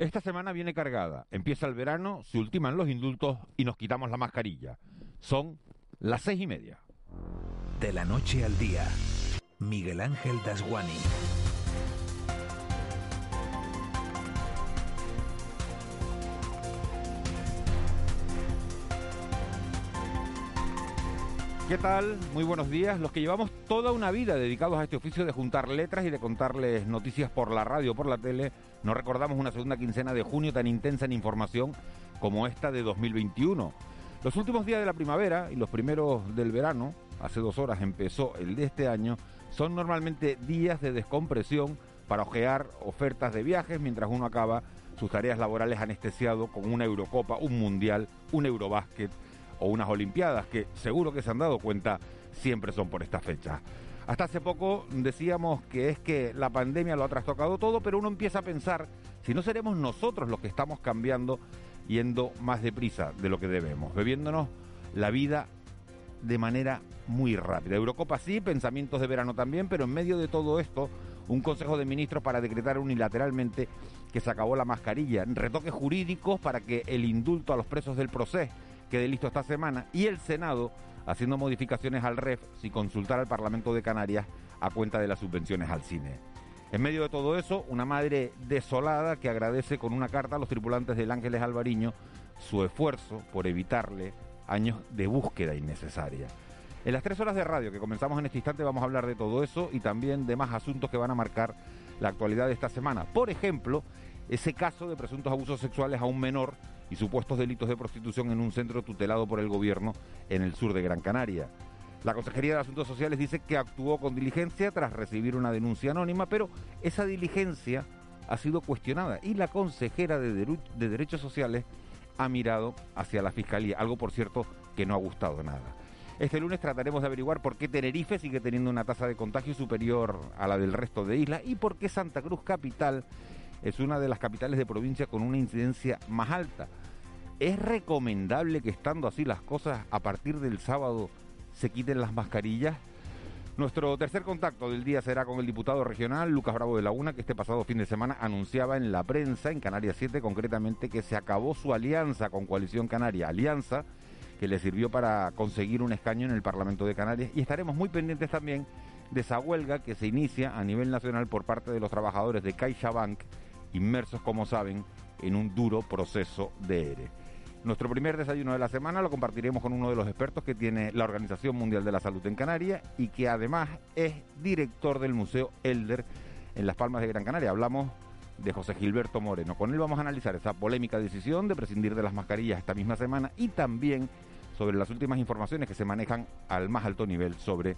Esta semana viene cargada. Empieza el verano, se ultiman los indultos y nos quitamos la mascarilla. Son las seis y media. De la noche al día, Miguel Ángel Dasguani. ¿Qué tal? Muy buenos días. Los que llevamos toda una vida dedicados a este oficio de juntar letras y de contarles noticias por la radio por la tele, no recordamos una segunda quincena de junio tan intensa en información como esta de 2021. Los últimos días de la primavera y los primeros del verano, hace dos horas empezó el de este año, son normalmente días de descompresión para ojear ofertas de viajes mientras uno acaba sus tareas laborales anestesiado con una Eurocopa, un Mundial, un Eurobásquet o unas Olimpiadas, que seguro que se han dado cuenta siempre son por esta fecha. Hasta hace poco decíamos que es que la pandemia lo ha trastocado todo, pero uno empieza a pensar si no seremos nosotros los que estamos cambiando yendo más deprisa de lo que debemos, bebiéndonos la vida de manera muy rápida. Eurocopa sí, pensamientos de verano también, pero en medio de todo esto, un Consejo de Ministros para decretar unilateralmente que se acabó la mascarilla, retoques jurídicos para que el indulto a los presos del proceso quede listo esta semana y el Senado haciendo modificaciones al REF sin consultar al Parlamento de Canarias a cuenta de las subvenciones al cine. En medio de todo eso, una madre desolada que agradece con una carta a los tripulantes del Ángeles Alvariño su esfuerzo por evitarle años de búsqueda innecesaria. En las tres horas de radio que comenzamos en este instante vamos a hablar de todo eso y también de más asuntos que van a marcar la actualidad de esta semana. Por ejemplo, ese caso de presuntos abusos sexuales a un menor y supuestos delitos de prostitución en un centro tutelado por el gobierno en el sur de Gran Canaria. La Consejería de Asuntos Sociales dice que actuó con diligencia tras recibir una denuncia anónima, pero esa diligencia ha sido cuestionada y la consejera de, de Derechos Sociales ha mirado hacia la Fiscalía, algo por cierto que no ha gustado nada. Este lunes trataremos de averiguar por qué Tenerife sigue teniendo una tasa de contagio superior a la del resto de islas y por qué Santa Cruz Capital es una de las capitales de provincia con una incidencia más alta. ¿Es recomendable que estando así las cosas a partir del sábado se quiten las mascarillas? Nuestro tercer contacto del día será con el diputado regional Lucas Bravo de Laguna, que este pasado fin de semana anunciaba en la prensa, en Canarias 7 concretamente, que se acabó su alianza con Coalición Canaria. Alianza que le sirvió para conseguir un escaño en el Parlamento de Canarias. Y estaremos muy pendientes también de esa huelga que se inicia a nivel nacional por parte de los trabajadores de CaixaBank, inmersos, como saben, en un duro proceso de ERE. Nuestro primer desayuno de la semana lo compartiremos con uno de los expertos que tiene la Organización Mundial de la Salud en Canarias y que además es director del Museo Elder en Las Palmas de Gran Canaria. Hablamos de José Gilberto Moreno. Con él vamos a analizar esa polémica decisión de prescindir de las mascarillas esta misma semana y también sobre las últimas informaciones que se manejan al más alto nivel sobre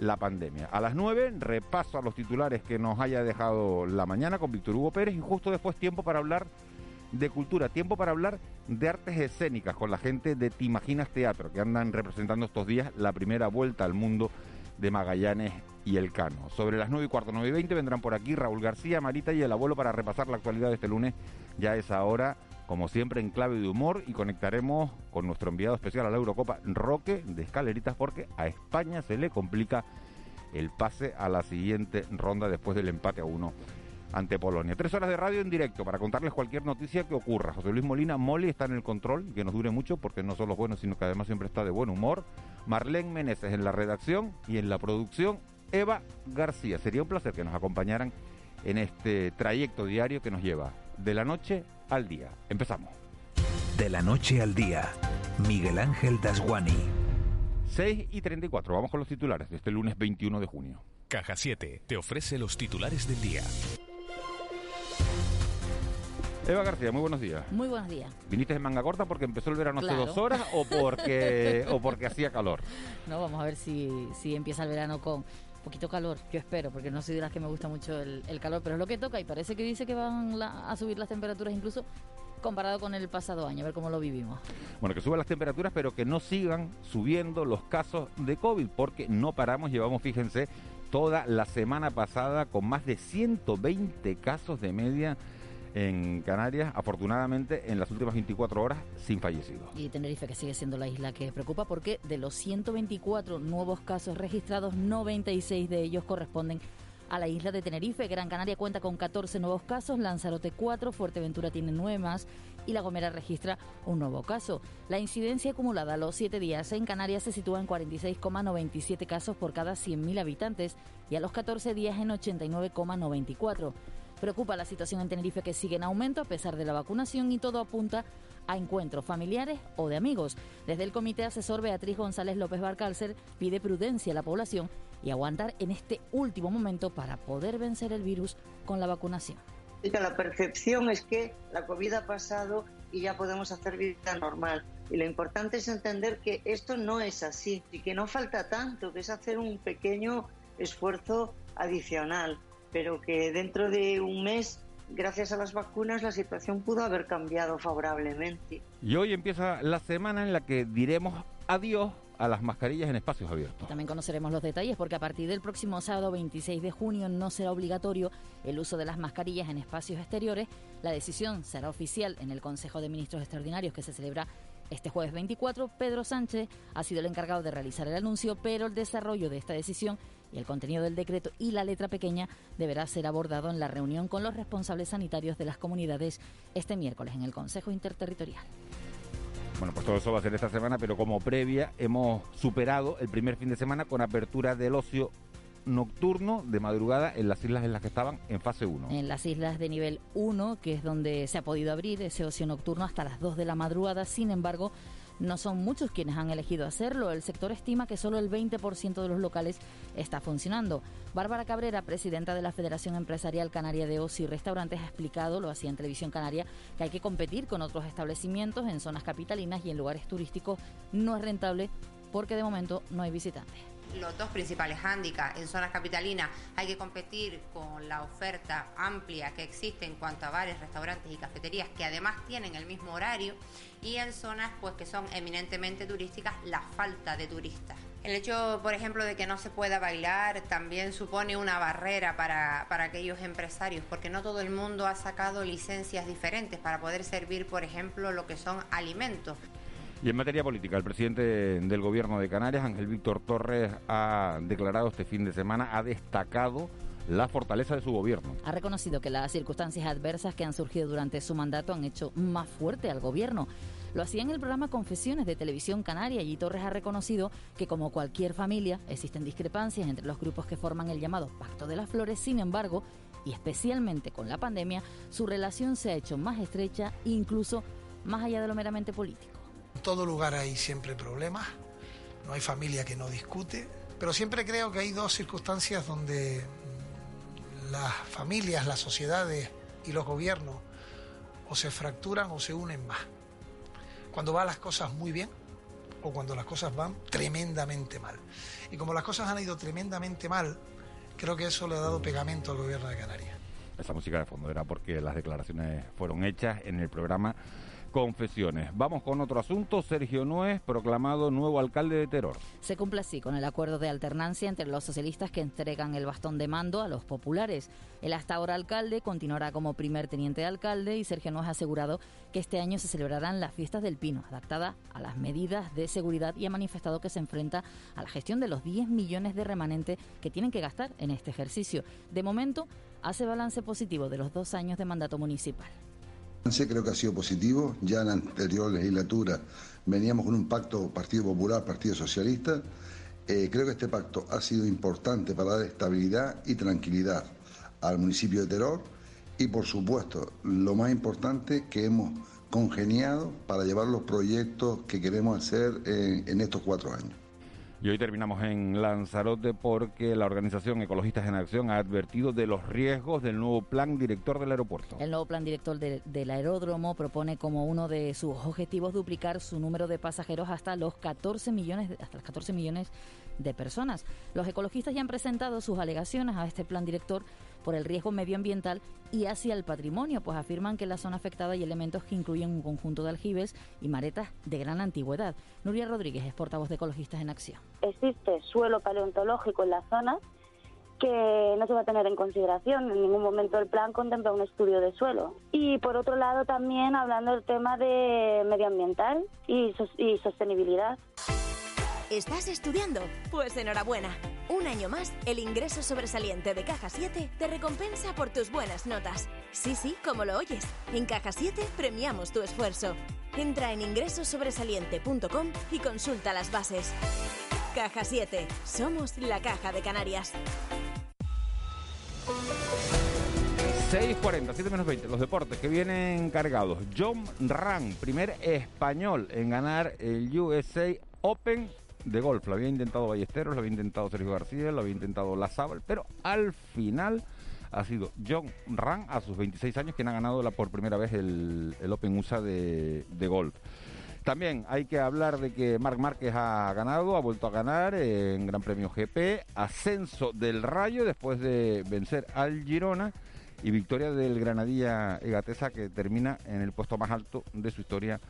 la pandemia. A las 9, repaso a los titulares que nos haya dejado la mañana con Víctor Hugo Pérez y justo después tiempo para hablar de cultura, tiempo para hablar de artes escénicas con la gente de Te Imaginas Teatro, que andan representando estos días la primera vuelta al mundo de Magallanes y El Cano. Sobre las 9 y cuarto, 9 y 20 vendrán por aquí Raúl García, Marita y el abuelo para repasar la actualidad de este lunes. Ya es ahora, como siempre, en clave de humor y conectaremos con nuestro enviado especial a la Eurocopa, Roque de Escaleritas, porque a España se le complica el pase a la siguiente ronda después del empate a uno ante Polonia. Tres horas de radio en directo para contarles cualquier noticia que ocurra. José Luis Molina Moli está en el control, que nos dure mucho porque no solo es bueno, sino que además siempre está de buen humor. Marlene Meneses en la redacción y en la producción Eva García. Sería un placer que nos acompañaran en este trayecto diario que nos lleva de la noche al día. Empezamos. De la noche al día, Miguel Ángel Dasguani. 6 y 34. Vamos con los titulares de este lunes 21 de junio. Caja 7 te ofrece los titulares del día. Eva García, muy buenos días. Muy buenos días. ¿Viniste en manga corta porque empezó el verano hace dos horas o porque, o porque hacía calor? No, vamos a ver si, si empieza el verano con poquito calor, yo espero, porque no soy de las que me gusta mucho el, calor, pero es lo que toca y parece que dice que van a subir las temperaturas incluso comparado con el pasado año, a ver cómo lo vivimos. Bueno, que suban las temperaturas, pero que no sigan subiendo los casos de COVID, porque no paramos, llevamos, fíjense, toda la semana pasada con más de 120 casos de media en Canarias, afortunadamente en las últimas 24 horas sin fallecidos. Y Tenerife que sigue siendo la isla que preocupa porque de los 124 nuevos casos registrados, 96 de ellos corresponden a la isla de Tenerife. Gran Canaria cuenta con 14 nuevos casos, Lanzarote 4, Fuerteventura tiene 9 más y La Gomera registra un nuevo caso. La incidencia acumulada a los 7 días en Canarias se sitúa en 46,97 casos por cada 100.000 habitantes y a los 14 días en 89,94. Preocupa la situación en Tenerife que sigue en aumento a pesar de la vacunación y todo apunta a encuentros familiares o de amigos. Desde el Comité Asesor Beatriz González López Barcálcer pide prudencia a la población y aguantar en este último momento para poder vencer el virus con la vacunación. La percepción es que la COVID ha pasado y ya podemos hacer vida normal. Y lo importante es entender que esto no es así y que no falta tanto, que es hacer un pequeño esfuerzo adicional pero que dentro de un mes gracias a las vacunas la situación pudo haber cambiado favorablemente. Y hoy empieza la semana en la que diremos adiós a las mascarillas en espacios abiertos. También conoceremos los detalles porque a partir del próximo sábado 26 de junio no será obligatorio el uso de las mascarillas en espacios exteriores. La decisión será oficial en el Consejo de Ministros Extraordinarios que se celebra este jueves 24, Pedro Sánchez ha sido el encargado de realizar el anuncio, pero el desarrollo de esta decisión y el contenido del decreto y la letra pequeña deberá ser abordado en la reunión con los responsables sanitarios de las comunidades este miércoles en el Consejo Interterritorial. Bueno, pues todo eso va a ser esta semana, pero como previa hemos superado el primer fin de semana con apertura del ocio nocturno de madrugada en las islas en las que estaban en fase 1. En las islas de nivel 1, que es donde se ha podido abrir ese ocio nocturno hasta las 2 de la madrugada. Sin embargo, no son muchos quienes han elegido hacerlo. El sector estima que solo el 20% de los locales está funcionando. Bárbara Cabrera, presidenta de la Federación Empresarial Canaria de Ocio y Restaurantes, ha explicado, lo hacía en televisión canaria, que hay que competir con otros establecimientos en zonas capitalinas y en lugares turísticos no es rentable porque de momento no hay visitantes los dos principales hándicaps. En zonas capitalinas hay que competir con la oferta amplia que existe en cuanto a bares, restaurantes y cafeterías que además tienen el mismo horario y en zonas pues que son eminentemente turísticas la falta de turistas. El hecho, por ejemplo, de que no se pueda bailar también supone una barrera para, para aquellos empresarios, porque no todo el mundo ha sacado licencias diferentes para poder servir, por ejemplo, lo que son alimentos. Y en materia política, el presidente del Gobierno de Canarias, Ángel Víctor Torres, ha declarado este fin de semana, ha destacado la fortaleza de su gobierno. Ha reconocido que las circunstancias adversas que han surgido durante su mandato han hecho más fuerte al gobierno. Lo hacía en el programa Confesiones de Televisión Canaria y Torres ha reconocido que como cualquier familia existen discrepancias entre los grupos que forman el llamado Pacto de las Flores, sin embargo, y especialmente con la pandemia, su relación se ha hecho más estrecha, incluso más allá de lo meramente político. En todo lugar hay siempre problemas, no hay familia que no discute, pero siempre creo que hay dos circunstancias donde las familias, las sociedades y los gobiernos o se fracturan o se unen más. Cuando van las cosas muy bien o cuando las cosas van tremendamente mal. Y como las cosas han ido tremendamente mal, creo que eso le ha dado pegamento al gobierno de Canarias. Esa música de fondo era porque las declaraciones fueron hechas en el programa confesiones. Vamos con otro asunto. Sergio Nuez, proclamado nuevo alcalde de Teror. Se cumple así con el acuerdo de alternancia entre los socialistas que entregan el bastón de mando a los populares. El hasta ahora alcalde continuará como primer teniente de alcalde y Sergio Nuez ha asegurado que este año se celebrarán las fiestas del Pino, adaptada a las medidas de seguridad y ha manifestado que se enfrenta a la gestión de los 10 millones de remanentes que tienen que gastar en este ejercicio. De momento, hace balance positivo de los dos años de mandato municipal. Creo que ha sido positivo. Ya en la anterior legislatura veníamos con un pacto Partido Popular, Partido Socialista. Eh, creo que este pacto ha sido importante para dar estabilidad y tranquilidad al municipio de Teror y, por supuesto, lo más importante, que hemos congeniado para llevar los proyectos que queremos hacer en estos cuatro años. Y hoy terminamos en Lanzarote porque la organización Ecologistas en Acción ha advertido de los riesgos del nuevo plan director del aeropuerto. El nuevo plan director del aeródromo propone como uno de sus objetivos duplicar su número de pasajeros hasta los 14 millones, hasta los 14 millones de personas. Los ecologistas ya han presentado sus alegaciones a este plan director por el riesgo medioambiental y hacia el patrimonio, pues afirman que la zona afectada hay elementos que incluyen un conjunto de aljibes y maretas de gran antigüedad. Nuria Rodríguez es portavoz de Ecologistas en Acción. Existe suelo paleontológico en la zona que no se va a tener en consideración. En ningún momento el plan contempla un estudio de suelo. Y por otro lado también hablando del tema de medioambiental y sostenibilidad. ¿Estás estudiando? Pues enhorabuena. Un año más, el ingreso sobresaliente de Caja 7 te recompensa por tus buenas notas. Sí, sí, como lo oyes. En Caja 7 premiamos tu esfuerzo. Entra en ingresosobresaliente.com y consulta las bases. Caja 7. Somos la Caja de Canarias. 6.40, 7 menos 20, los deportes que vienen cargados. John Ram, primer español en ganar el USA Open de golf. Lo había intentado Ballesteros, lo había intentado Sergio García, lo había intentado Lazábal, pero al final ha sido John Ram a sus 26 años quien ha ganado la, por primera vez el, el Open USA de, de golf. También hay que hablar de que Marc Márquez ha ganado, ha vuelto a ganar en Gran Premio GP, ascenso del Rayo después de vencer al Girona y victoria del Granadilla Egatesa que termina en el puesto más alto de su historia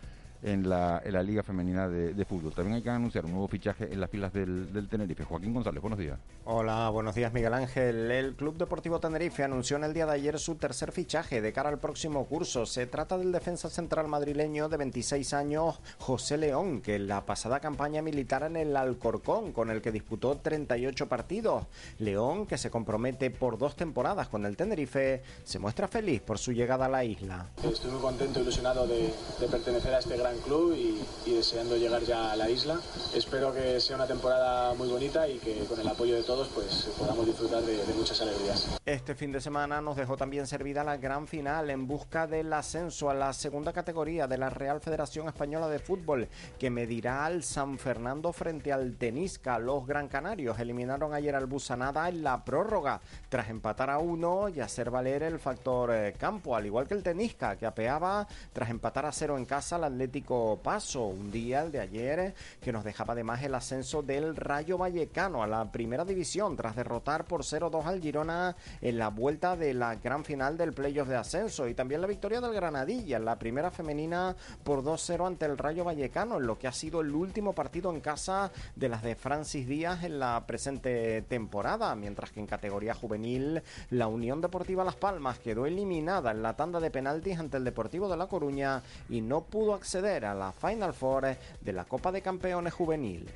en la, en la Liga Femenina de, de Fútbol. También hay que anunciar un nuevo fichaje en las filas del, del Tenerife. Joaquín González, buenos días. Hola, buenos días Miguel Ángel. El Club Deportivo Tenerife anunció en el día de ayer su tercer fichaje de cara al próximo curso. Se trata del defensa central madrileño de 26 años, José León, que en la pasada campaña militar en el Alcorcón, con el que disputó 38 partidos. León, que se compromete por dos temporadas con el Tenerife, se muestra feliz por su llegada a la isla. Estoy muy contento, ilusionado de, de pertenecer a este gran club y, y deseando llegar ya a la isla. Espero que sea una temporada muy bonita y que con el apoyo de todos pues podamos disfrutar de, de muchas alegrías. Este fin de semana nos dejó también servida la gran final en busca del ascenso a la segunda categoría de la Real Federación Española de Fútbol, que medirá al San Fernando frente al Tenisca. Los Gran Canarios eliminaron ayer al Busanada en la prórroga, tras empatar a uno y hacer valer el factor eh, campo, al igual que el Tenisca, que apeaba tras empatar a cero en casa al Atlético Paso. Un día, el de ayer, eh, que nos dejaba además el ascenso del Rayo Vallecano a la primera división, tras derrotar por 0-2 al Girona en la vuelta de la gran final del playoff de ascenso. Y también la victoria del Granadilla en la primera femenina por 2-0 ante el Rayo Vallecano, en lo que ha sido el último partido en casa de las de Francis Díaz en la presente temporada. Mientras que en categoría juvenil, la Unión Deportiva Las Palmas quedó eliminada en la tanda de penaltis ante el Deportivo de La Coruña y no pudo acceder a la Final Four de la Copa de Campeones Juvenil.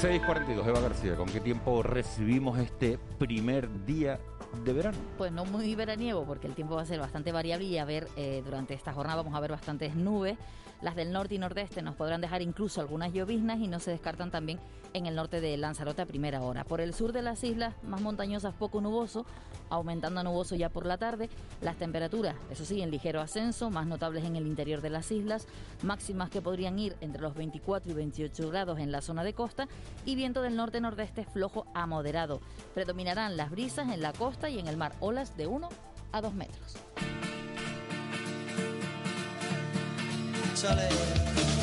6.42, Eva García, ¿con qué tiempo recibimos este primer día de verano? Pues no muy veraniego, porque el tiempo va a ser bastante variable y a ver, eh, durante esta jornada vamos a ver bastantes nubes. Las del norte y nordeste nos podrán dejar incluso algunas lloviznas y no se descartan también en el norte de Lanzarote a primera hora. Por el sur de las islas más montañosas poco nuboso, aumentando a nuboso ya por la tarde. Las temperaturas, eso sí, en ligero ascenso, más notables en el interior de las islas, máximas que podrían ir entre los 24 y 28 grados en la zona de costa y viento del norte-nordeste flojo a moderado. Predominarán las brisas en la costa y en el mar, olas de 1 a 2 metros. Tú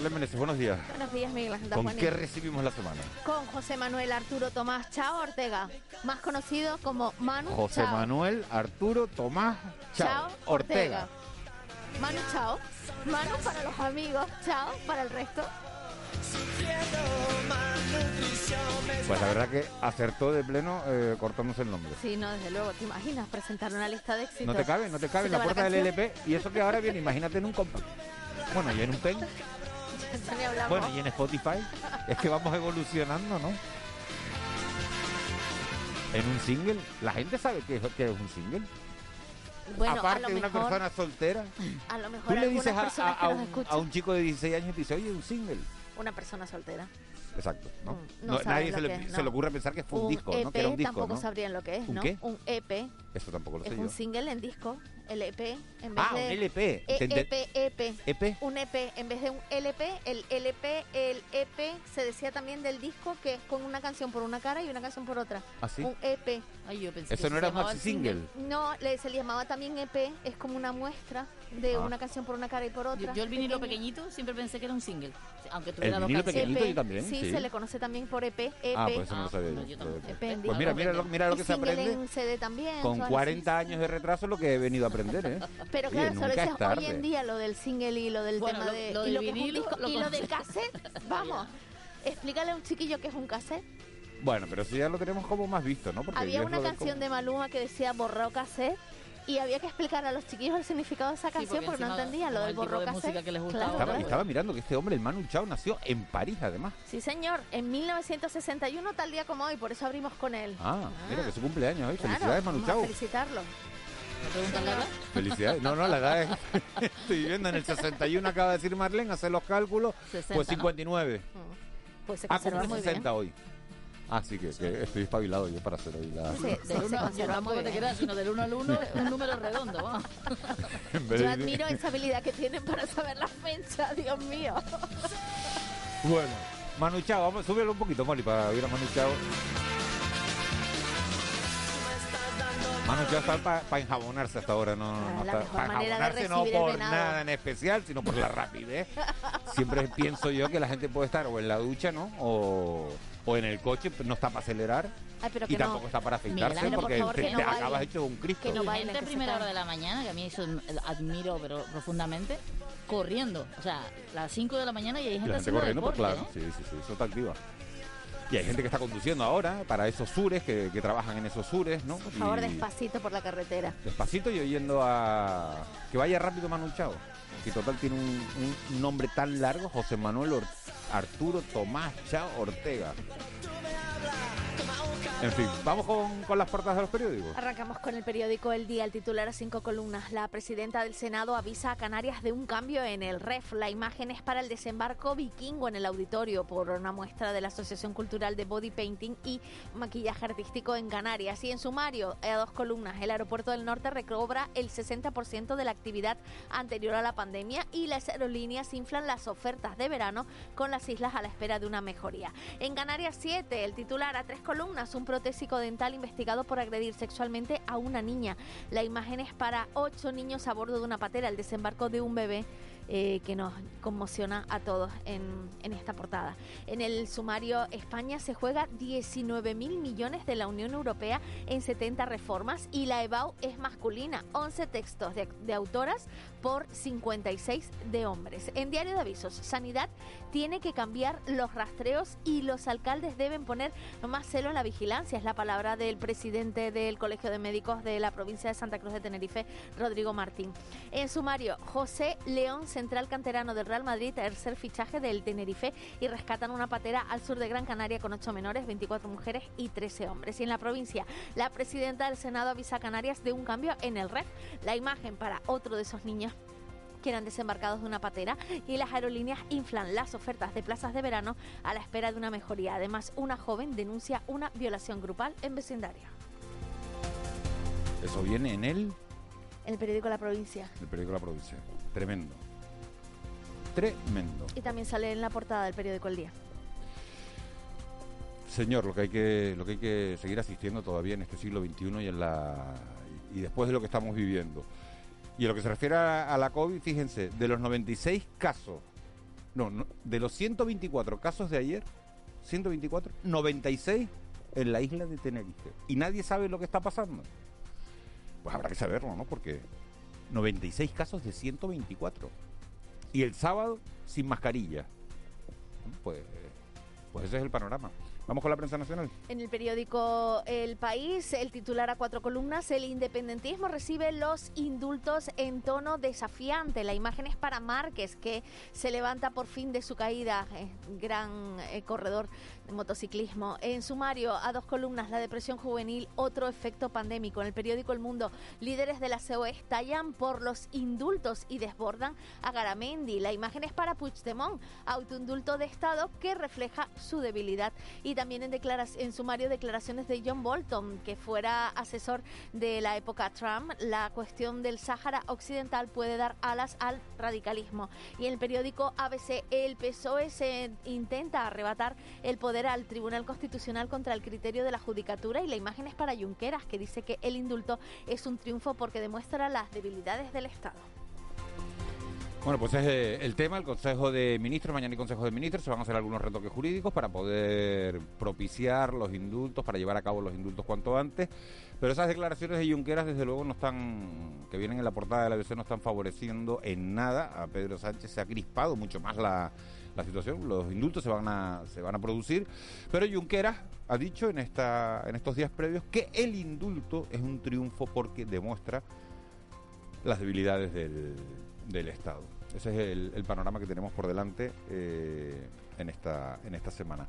Marlene Meneses, buenos días. Buenos días, Miguel Ángel ¿Con qué recibimos la semana? Con José Manuel Arturo Tomás Chao Ortega, más conocido como Manu José Chao. Manuel Arturo Tomás Chao, Chao Ortega. Manu Chao. Manu para los amigos, Chao para el resto. Pues la verdad que acertó de pleno eh, cortándose el nombre. Sí, no, desde luego, ¿te imaginas presentar una lista de éxitos? No te cabe, no te cabe en la puerta del. LP y eso que ahora viene, imagínate en un compact. Bueno, y en un pen. Bueno, y en Spotify. Es que vamos evolucionando, ¿no? En un single, la gente sabe que es, que es un single. Bueno, Aparte de una mejor- persona soltera, A lo mejor tú le dices a, un, escuchan, a un chico de 16 años y te dice, oye, un single. una persona soltera. Exacto, ¿no? Mm, No, no nadie lo se le, que es, se no. le ocurre pensar que fue un, un disco, EP ¿no? Que era un disco, tampoco ¿no? sabrían lo que es, ¿Un ¿no? qué? Un EP Eso tampoco lo es sé un single en disco. el EP, en vez Ah, de... un LP. E- Te ente- EP, EP. EP. Un EP, en vez de un LP, el LP, el EP se decía también del disco que es con una canción por una cara y una canción por otra. ¿Ah, sí? Un EP. Ay, yo pensé Eso que no se era maxi el single. No, le, se le llamaba también EP, es como una muestra de Ah. una canción por una cara y por otra. Yo, yo el vinilo pequeño. pequeñito siempre pensé que era un single, aunque tuviera dos vinilo canciones. pequeñito yo también, Sí, sí. se le conoce también por EP. EP. Ah, pues eso no lo sabía no, yo. EP en Pues mira, mira lo, mira lo Y que se aprende. en CD también. Con son 40 años de retraso lo que he venido a aprender, ¿eh? Pero claro, solo nunca dices es tarde. hoy en día lo del single y lo del Bueno, tema lo- de lo y del vinilo disco lo y lo de conoce. cassette. Vamos. Explícale a un chiquillo que es un cassette. Bueno, pero eso ya lo tenemos como más visto, ¿no? Porque Había una del canción de Maluma que decía borró cassette y había que explicar a los chiquillos el significado de esa canción porque porque, no entendían lo del borró de música que les gustaba, Claro, Estaba, claro. estaba mirando que este hombre, el Manu Chao, nació en París, además. Sí, señor. En 1961, tal día como hoy, por eso abrimos con él. Ah, mira que es su cumpleaños hoy. Claro, Felicidades, Manu Chao. felicitarlo. ¿Me preguntan la edad? Felicidades. No, no, la edad es... Estoy viendo en el 61, acaba de decir Marlene, hacer los cálculos. 60, pues ¿no? 59. Pues se Ah, muy 60 bien. hoy. Ah, sí, que, que estoy espabilado yo para hacer hoy la... Sí, Del se uno, yo conserva tampoco muy te bien. creas, sino del 1 al 1, un número redondo, vez Yo admiro esa habilidad que tienen para saber las fechas, Dios mío. Bueno, Manu Chao, vamos, súbelo un poquito, Moli, para oír a Manu Chao. Manu Chao está para enjabonarse hasta ahora, no, no, Ah, no la está mejor para manera de enjabonarse no por nada en especial, sino por la rapidez. Siempre pienso yo que la gente puede estar o en la ducha, ¿no? O, o en el coche, no está para acelerar Ay, pero y que no. tampoco está para Miguel afeitarse Ángel, por porque favor, te, no acabas hecho un Cristo. Que no Y bailen, gente a que se primera hora de la mañana, que a mí eso admiro pero profundamente, corriendo. O sea, las 5 de la mañana y hay Y gente, la gente corriendo, pues deporte, claro, ¿eh? sí, sí, sí, eso está activa. Y hay gente que está conduciendo ahora para esos sures, que, que trabajan en esos sures, ¿no? Por favor, Y- despacito por la carretera. Despacito y oyendo a... Que vaya rápido Manu Chao. Que total tiene un, un nombre tan largo, José Manuel Or- Arturo Tomás Chao Ortega. En fin, vamos con, con las portadas de los periódicos. Arrancamos con el periódico El Día, el titular a cinco columnas. La presidenta del Senado avisa a Canarias de un cambio en el REF. La imagen es para el desembarco vikingo en el auditorio por una muestra de la Asociación Cultural de Body Painting y Maquillaje Artístico en Canarias. Y en sumario, a dos columnas, el aeropuerto del norte recobra el 60% de la actividad anterior a la pandemia y las aerolíneas inflan las ofertas de verano con las islas a la espera de una mejoría. En Canarias 7, el titular a tres columnas, un protésico dental investigado por agredir sexualmente a una niña. La imagen es para ocho niños a bordo de una patera, el desembarco de un bebé. eh, que nos conmociona a todos en, esta portada. En el sumario, España se juega 19 mil millones de la Unión Europea en 70 reformas y la EBAU es masculina, 11 textos de autoras por 56 de hombres. En Diario de Avisos, Sanidad tiene que cambiar los rastreos y los alcaldes deben poner más celo en la vigilancia. Es la palabra del presidente del Colegio de Médicos de la provincia de Santa Cruz de Tenerife, Rodrigo Martín. En sumario, José León, central canterano del Real Madrid, tercer fichaje del Tenerife y rescatan una patera al sur de Gran Canaria con ocho menores, 24 mujeres y 13 hombres. Y en la provincia, la presidenta del Senado avisa a Canarias de un cambio en el REF. La imagen para otro de esos niños que eran desembarcados de una patera y las aerolíneas inflan las ofertas de plazas de verano a la espera de una mejoría. Además, una joven denuncia una violación grupal en vecindario. Eso viene en el, En el periódico La Provincia. el periódico de la provincia. Tremendo. Tremendo. Y también sale en la portada del periódico El Día. Señor, lo que hay que, lo que hay que seguir asistiendo todavía en este siglo XXI y en la y después de lo que estamos viviendo. Y en lo que se refiere a, a la COVID, fíjense, de los 96 casos, no, no, de los 124 casos de ayer, 124, 96 en la isla de Tenerife. Y nadie sabe lo que está pasando. Pues habrá que saberlo, ¿no? Porque 96 casos de 124. Y el sábado sin mascarilla. Pues, pues ese es el panorama. Vamos con la prensa nacional. En el periódico El País, el titular a cuatro columnas, el independentismo recibe los indultos en tono desafiante. La imagen es para Márquez, que se levanta por fin de su caída, eh, gran eh, corredor de motociclismo. En sumario, a dos columnas, la depresión juvenil, otro efecto pandémico. En el periódico El Mundo, líderes de la COE estallan por los indultos y desbordan a Garamendi. La imagen es para Puigdemont, autoindulto de Estado que refleja su debilidad. Y también en, en sumario declaraciones de John Bolton, que fuera asesor de la época Trump. La cuestión del Sáhara Occidental puede dar alas al radicalismo. Y en el periódico ABC, el PSOE se intenta arrebatar el poder al Tribunal Constitucional contra el criterio de la judicatura y la imagen es para Junqueras, que dice que el indulto es un triunfo porque demuestra las debilidades del Estado. Bueno, pues es eh, el tema, el Consejo de Ministros, mañana hay Consejo de Ministros, se van a hacer algunos retoques jurídicos para poder propiciar los indultos, para llevar a cabo los indultos cuanto antes, pero esas declaraciones de Junqueras desde luego no están, que vienen en la portada de la ABC, no están favoreciendo en nada a Pedro Sánchez, se ha crispado mucho más la, la situación, los indultos se van a, se van a producir, pero Junqueras ha dicho en, esta, en estos días previos que el indulto es un triunfo porque demuestra las debilidades del, del Estado. Ese es el, panorama que tenemos por delante eh, en, esta, en esta semana.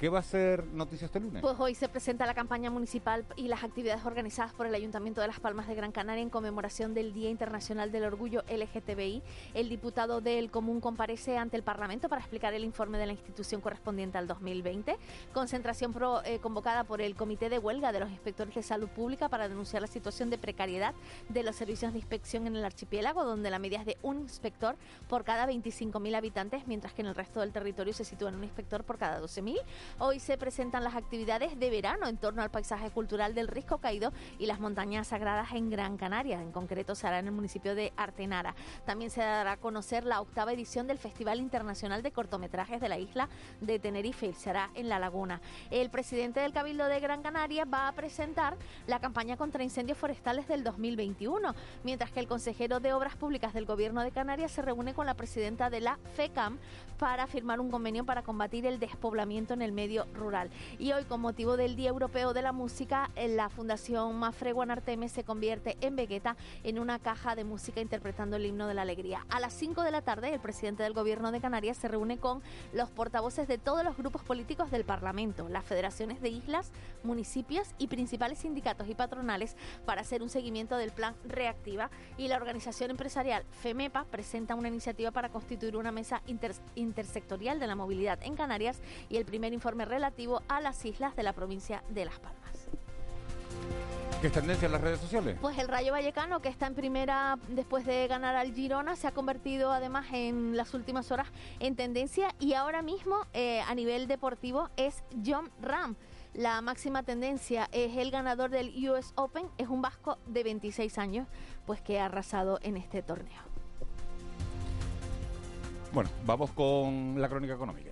¿Qué va a ser noticia este lunes? Pues hoy se presenta la campaña municipal y las actividades organizadas por el Ayuntamiento de Las Palmas de Gran Canaria en conmemoración del Día Internacional del Orgullo LGTBI. El diputado del Común comparece ante el Parlamento para explicar el informe de la institución correspondiente al 2020. Concentración pro- eh, convocada por el Comité de Huelga de los Inspectores de Salud Pública para denunciar la situación de precariedad de los servicios de inspección en el archipiélago, donde la media es de un inspector por cada 25.000 habitantes, mientras que en el resto del territorio se sitúa en un inspector por cada 12.000. Hoy se presentan las actividades de verano en torno al paisaje cultural del Risco Caído y las montañas sagradas en Gran Canaria. En concreto se hará en el municipio de Artenara. También se dará a conocer la octava edición del Festival Internacional de Cortometrajes de la isla de Tenerife se hará en La Laguna. El presidente del Cabildo de Gran Canaria va a presentar la campaña contra incendios forestales del 2021, mientras que el consejero de Obras Públicas del Gobierno de Canarias se reúne con la presidenta de la FECAM para firmar un convenio para combatir el despoblamiento en el medio rural. Y hoy, con motivo del Día Europeo de la Música, en la Fundación Mafre Guanarteme se convierte en Vegueta en una caja de música interpretando el himno de la alegría. A las 5 de la tarde, el presidente del Gobierno de Canarias se reúne con los portavoces de todos los grupos políticos del Parlamento, las federaciones de islas, municipios y principales sindicatos y patronales para hacer un seguimiento del plan Reactiva y la organización empresarial FEMEPA presenta una iniciativa para constituir una mesa inter- intersectorial de la movilidad en Canarias y el primer informe relativo a las islas de la provincia de Las Palmas. ¿Qué es tendencia en las redes sociales? Pues el Rayo Vallecano, que está en primera después de ganar al Girona, se ha convertido además en las últimas horas en tendencia y ahora mismo eh, a nivel deportivo es John Ram. La máxima tendencia es el ganador del US Open, es un vasco de 26 años, pues que ha arrasado en este torneo. Bueno, vamos con la crónica económica.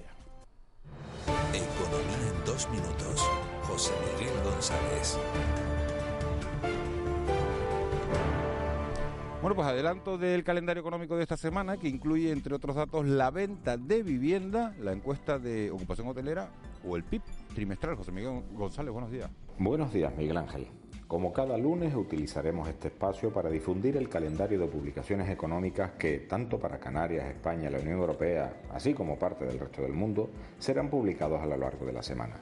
Economía en dos minutos. José Miguel González. Bueno, pues adelanto del calendario económico de esta semana, que incluye, entre otros datos, la venta de vivienda, la encuesta de ocupación hotelera o el PIB trimestral. José Miguel González, buenos días. Buenos días, Miguel Ángel. Como cada lunes utilizaremos este espacio para difundir el calendario de publicaciones económicas que, tanto para Canarias, España, la Unión Europea, así como parte del resto del mundo, serán publicados a lo largo de la semana.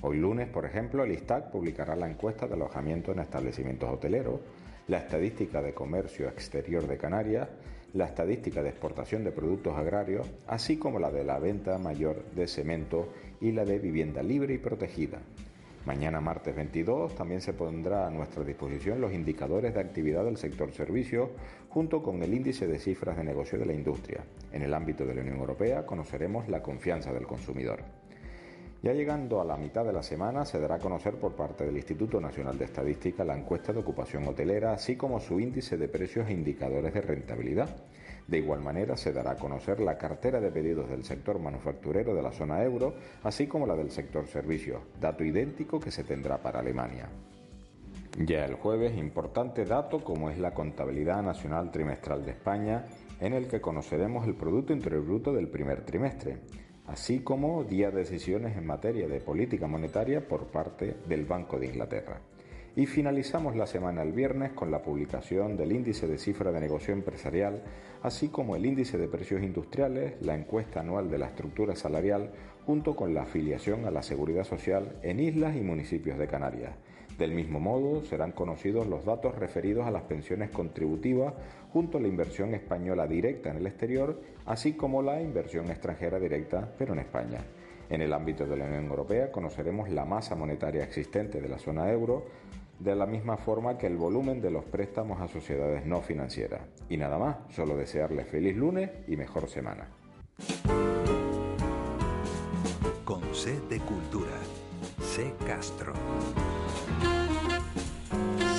Hoy lunes, por ejemplo, el ISTAC publicará la encuesta de alojamiento en establecimientos hoteleros, la estadística de comercio exterior de Canarias, la estadística de exportación de productos agrarios, así como la de la venta mayor de cemento y la de vivienda libre y protegida. Mañana martes 22 también se pondrá a nuestra disposición los indicadores de actividad del sector servicios junto con el índice de cifras de negocio de la industria. En el ámbito de la Unión Europea conoceremos la confianza del consumidor. Ya llegando a la mitad de la semana se dará a conocer por parte del Instituto Nacional de Estadística la encuesta de ocupación hotelera, así como su índice de precios e indicadores de rentabilidad. De igual manera se dará a conocer la cartera de pedidos del sector manufacturero de la zona euro, así como la del sector servicios, dato idéntico que se tendrá para Alemania. Ya el jueves, importante dato como es la contabilidad nacional trimestral de España, en el que conoceremos el Producto Interior Bruto del primer trimestre, así como día de decisiones en materia de política monetaria por parte del Banco de Inglaterra. Y finalizamos la semana el viernes con la publicación del índice de cifra de negocio empresarial, así como el índice de precios industriales, la encuesta anual de la estructura salarial, junto con la afiliación a la seguridad social en islas y municipios de Canarias. Del mismo modo, serán conocidos los datos referidos a las pensiones contributivas junto a la inversión española directa en el exterior, así como la inversión extranjera directa, pero en España. En el ámbito de la Unión Europea conoceremos la masa monetaria existente de la zona euro, de la misma forma que el volumen de los préstamos a sociedades no financieras. Y nada más, solo desearles feliz lunes y mejor semana. Con C de Cultura. C Castro.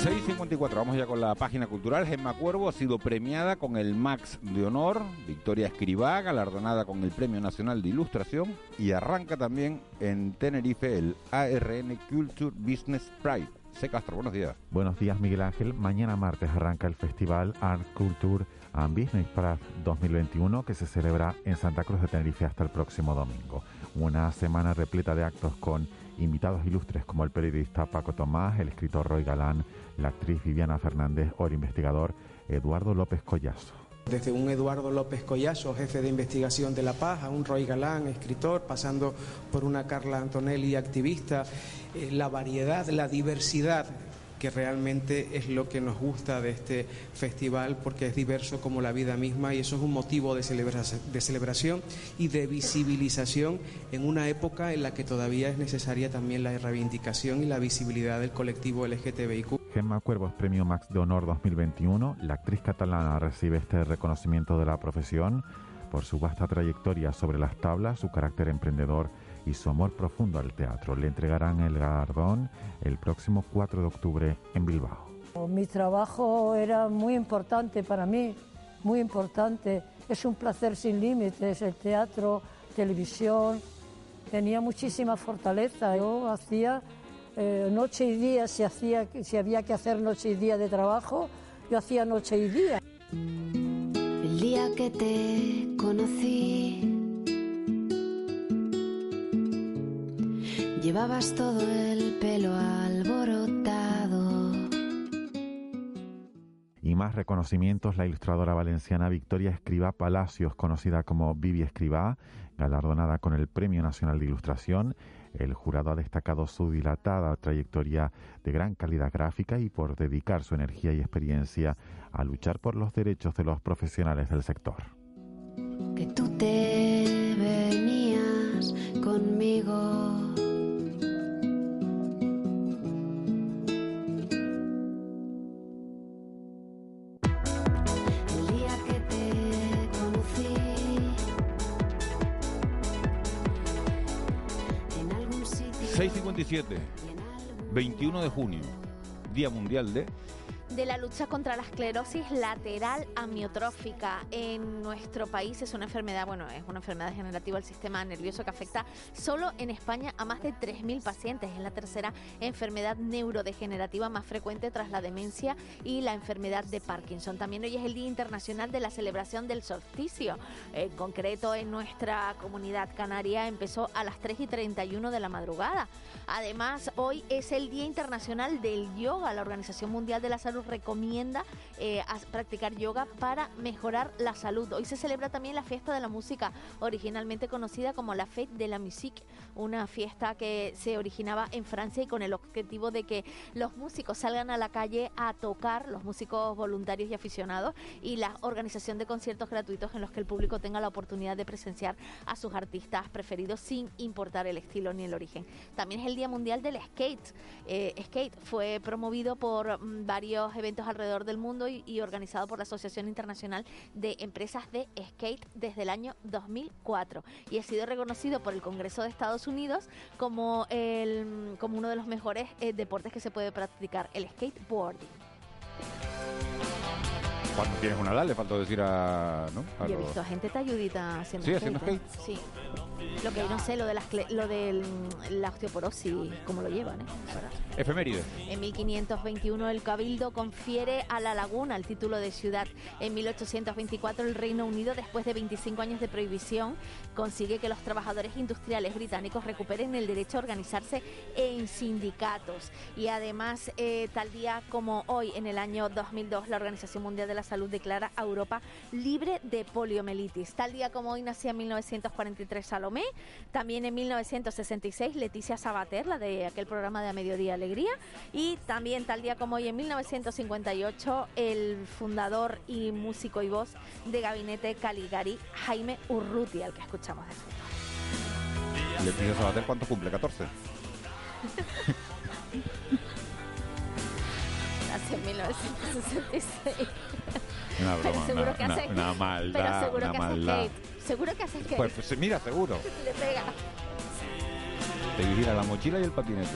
6.54, vamos ya con la página cultural. Gemma Cuervo ha sido premiada con el Max de Honor, Victoria Escribá, galardonada con el Premio Nacional de Ilustración y arranca también en Tenerife el ARN Culture Business Pride. C. Castro, buenos días. Buenos días, Miguel Ángel. Mañana martes arranca el festival Art Culture and Business Pride 2021 que se celebra en Santa Cruz de Tenerife hasta el próximo domingo. Una semana repleta de actos con invitados ilustres como el periodista Paco Tomás, el escritor Roy Galán, la actriz Viviana Fernández o el investigador Eduardo López Collazo. Desde un Eduardo López Collazo, jefe de investigación de La Paz, a un Roy Galán, escritor, pasando por una Carla Antonelli, activista, eh, la variedad, la diversidad que realmente es lo que nos gusta de este festival porque es diverso como la vida misma y eso es un motivo de, celebración, y de visibilización en una época en la que todavía es necesaria también la reivindicación y la visibilidad del colectivo LGTBIQ. Gemma Cuervos, Premio Max de Honor 2021. La actriz catalana recibe este reconocimiento de la profesión por su vasta trayectoria sobre las tablas, su carácter emprendedor y su amor profundo al teatro. Le entregarán el galardón el próximo 4 de octubre en Bilbao. Mi trabajo era muy importante para mí, muy importante. Es un placer sin límites, el teatro, televisión. Tenía muchísima fortaleza. Yo hacía eh, noche y día, si, hacía, si había que hacer noche y día de trabajo, yo hacía noche y día. El día que te conocí Llevabas todo el pelo alborotado. Y más reconocimientos, la ilustradora valenciana Victoria Escribá Palacios, conocida como Vivi Escribá, galardonada con el Premio Nacional de Ilustración. El jurado ha destacado su dilatada trayectoria de gran calidad gráfica y por dedicar su energía y experiencia a luchar por los derechos de los profesionales del sector. Que tú te venías conmigo. 6.57, 21 de junio, Día Mundial de... de la lucha contra la esclerosis lateral amiotrófica. En nuestro país es una enfermedad, bueno, es una enfermedad degenerativa del sistema nervioso que afecta solo en España a más de 3.000 pacientes. Es la tercera enfermedad neurodegenerativa más frecuente tras la demencia y la enfermedad de Parkinson. También hoy es el Día Internacional de la Celebración del Solsticio. En concreto, en nuestra comunidad canaria empezó a las 3 y 31 de la madrugada. Además, hoy es el Día Internacional del Yoga. La Organización Mundial de la Salud recomienda eh, practicar yoga para mejorar la salud. Hoy se celebra también la fiesta de la música, originalmente conocida como la Fête de la Musique, una fiesta que se originaba en Francia y con el objetivo de que los músicos salgan a la calle a tocar, los músicos voluntarios y aficionados, y la organización de conciertos gratuitos en los que el público tenga la oportunidad de presenciar a sus artistas preferidos sin importar el estilo ni el origen. También es el Día Mundial del Skate. Eh, skate fue promovido por mm, varios eventos alrededor del mundo y, y organizado por la Asociación Internacional de Empresas de Skate desde el año 2004 y ha sido reconocido por el Congreso de Estados Unidos como, el, como uno de los mejores eh, deportes que se puede practicar, el skateboarding. Cuando tienes una edad, le faltó decir a... ¿no? A Yo he los- visto a gente talludita haciendo Sí, haciendo ¿eh? Sí. Lo que no sé, lo de, las lo de la osteoporosis, cómo lo llevan, ¿eh? Efemérides. En 1521 el Cabildo confiere a La Laguna el título de ciudad. En 1824 el Reino Unido, después de 25 años de prohibición, consigue que los trabajadores industriales británicos recuperen el derecho a organizarse en sindicatos. Y además, eh, tal día como hoy, en el año 2002, la Organización Mundial de la Salud declara a Europa libre de poliomielitis. Tal día como hoy nacía en 1943 Salomé, también en 1966 Leticia Sabater, la de aquel programa de A Mediodía Alegría, y también tal día como hoy en 1958 el fundador y músico y voz de Gabinete Caligari, Jaime Urruti, al que escuchamos de fondo. Leticia Sabater, ¿cuánto cumple? ¿14? En 1966. Una Pero broma, seguro una, que una- hace- una maldad, Pero seguro una que hace maldad. skate. Seguro que hace skate. Pues, pues, mira, seguro. Le pega. Te vigila la mochila y el patinete.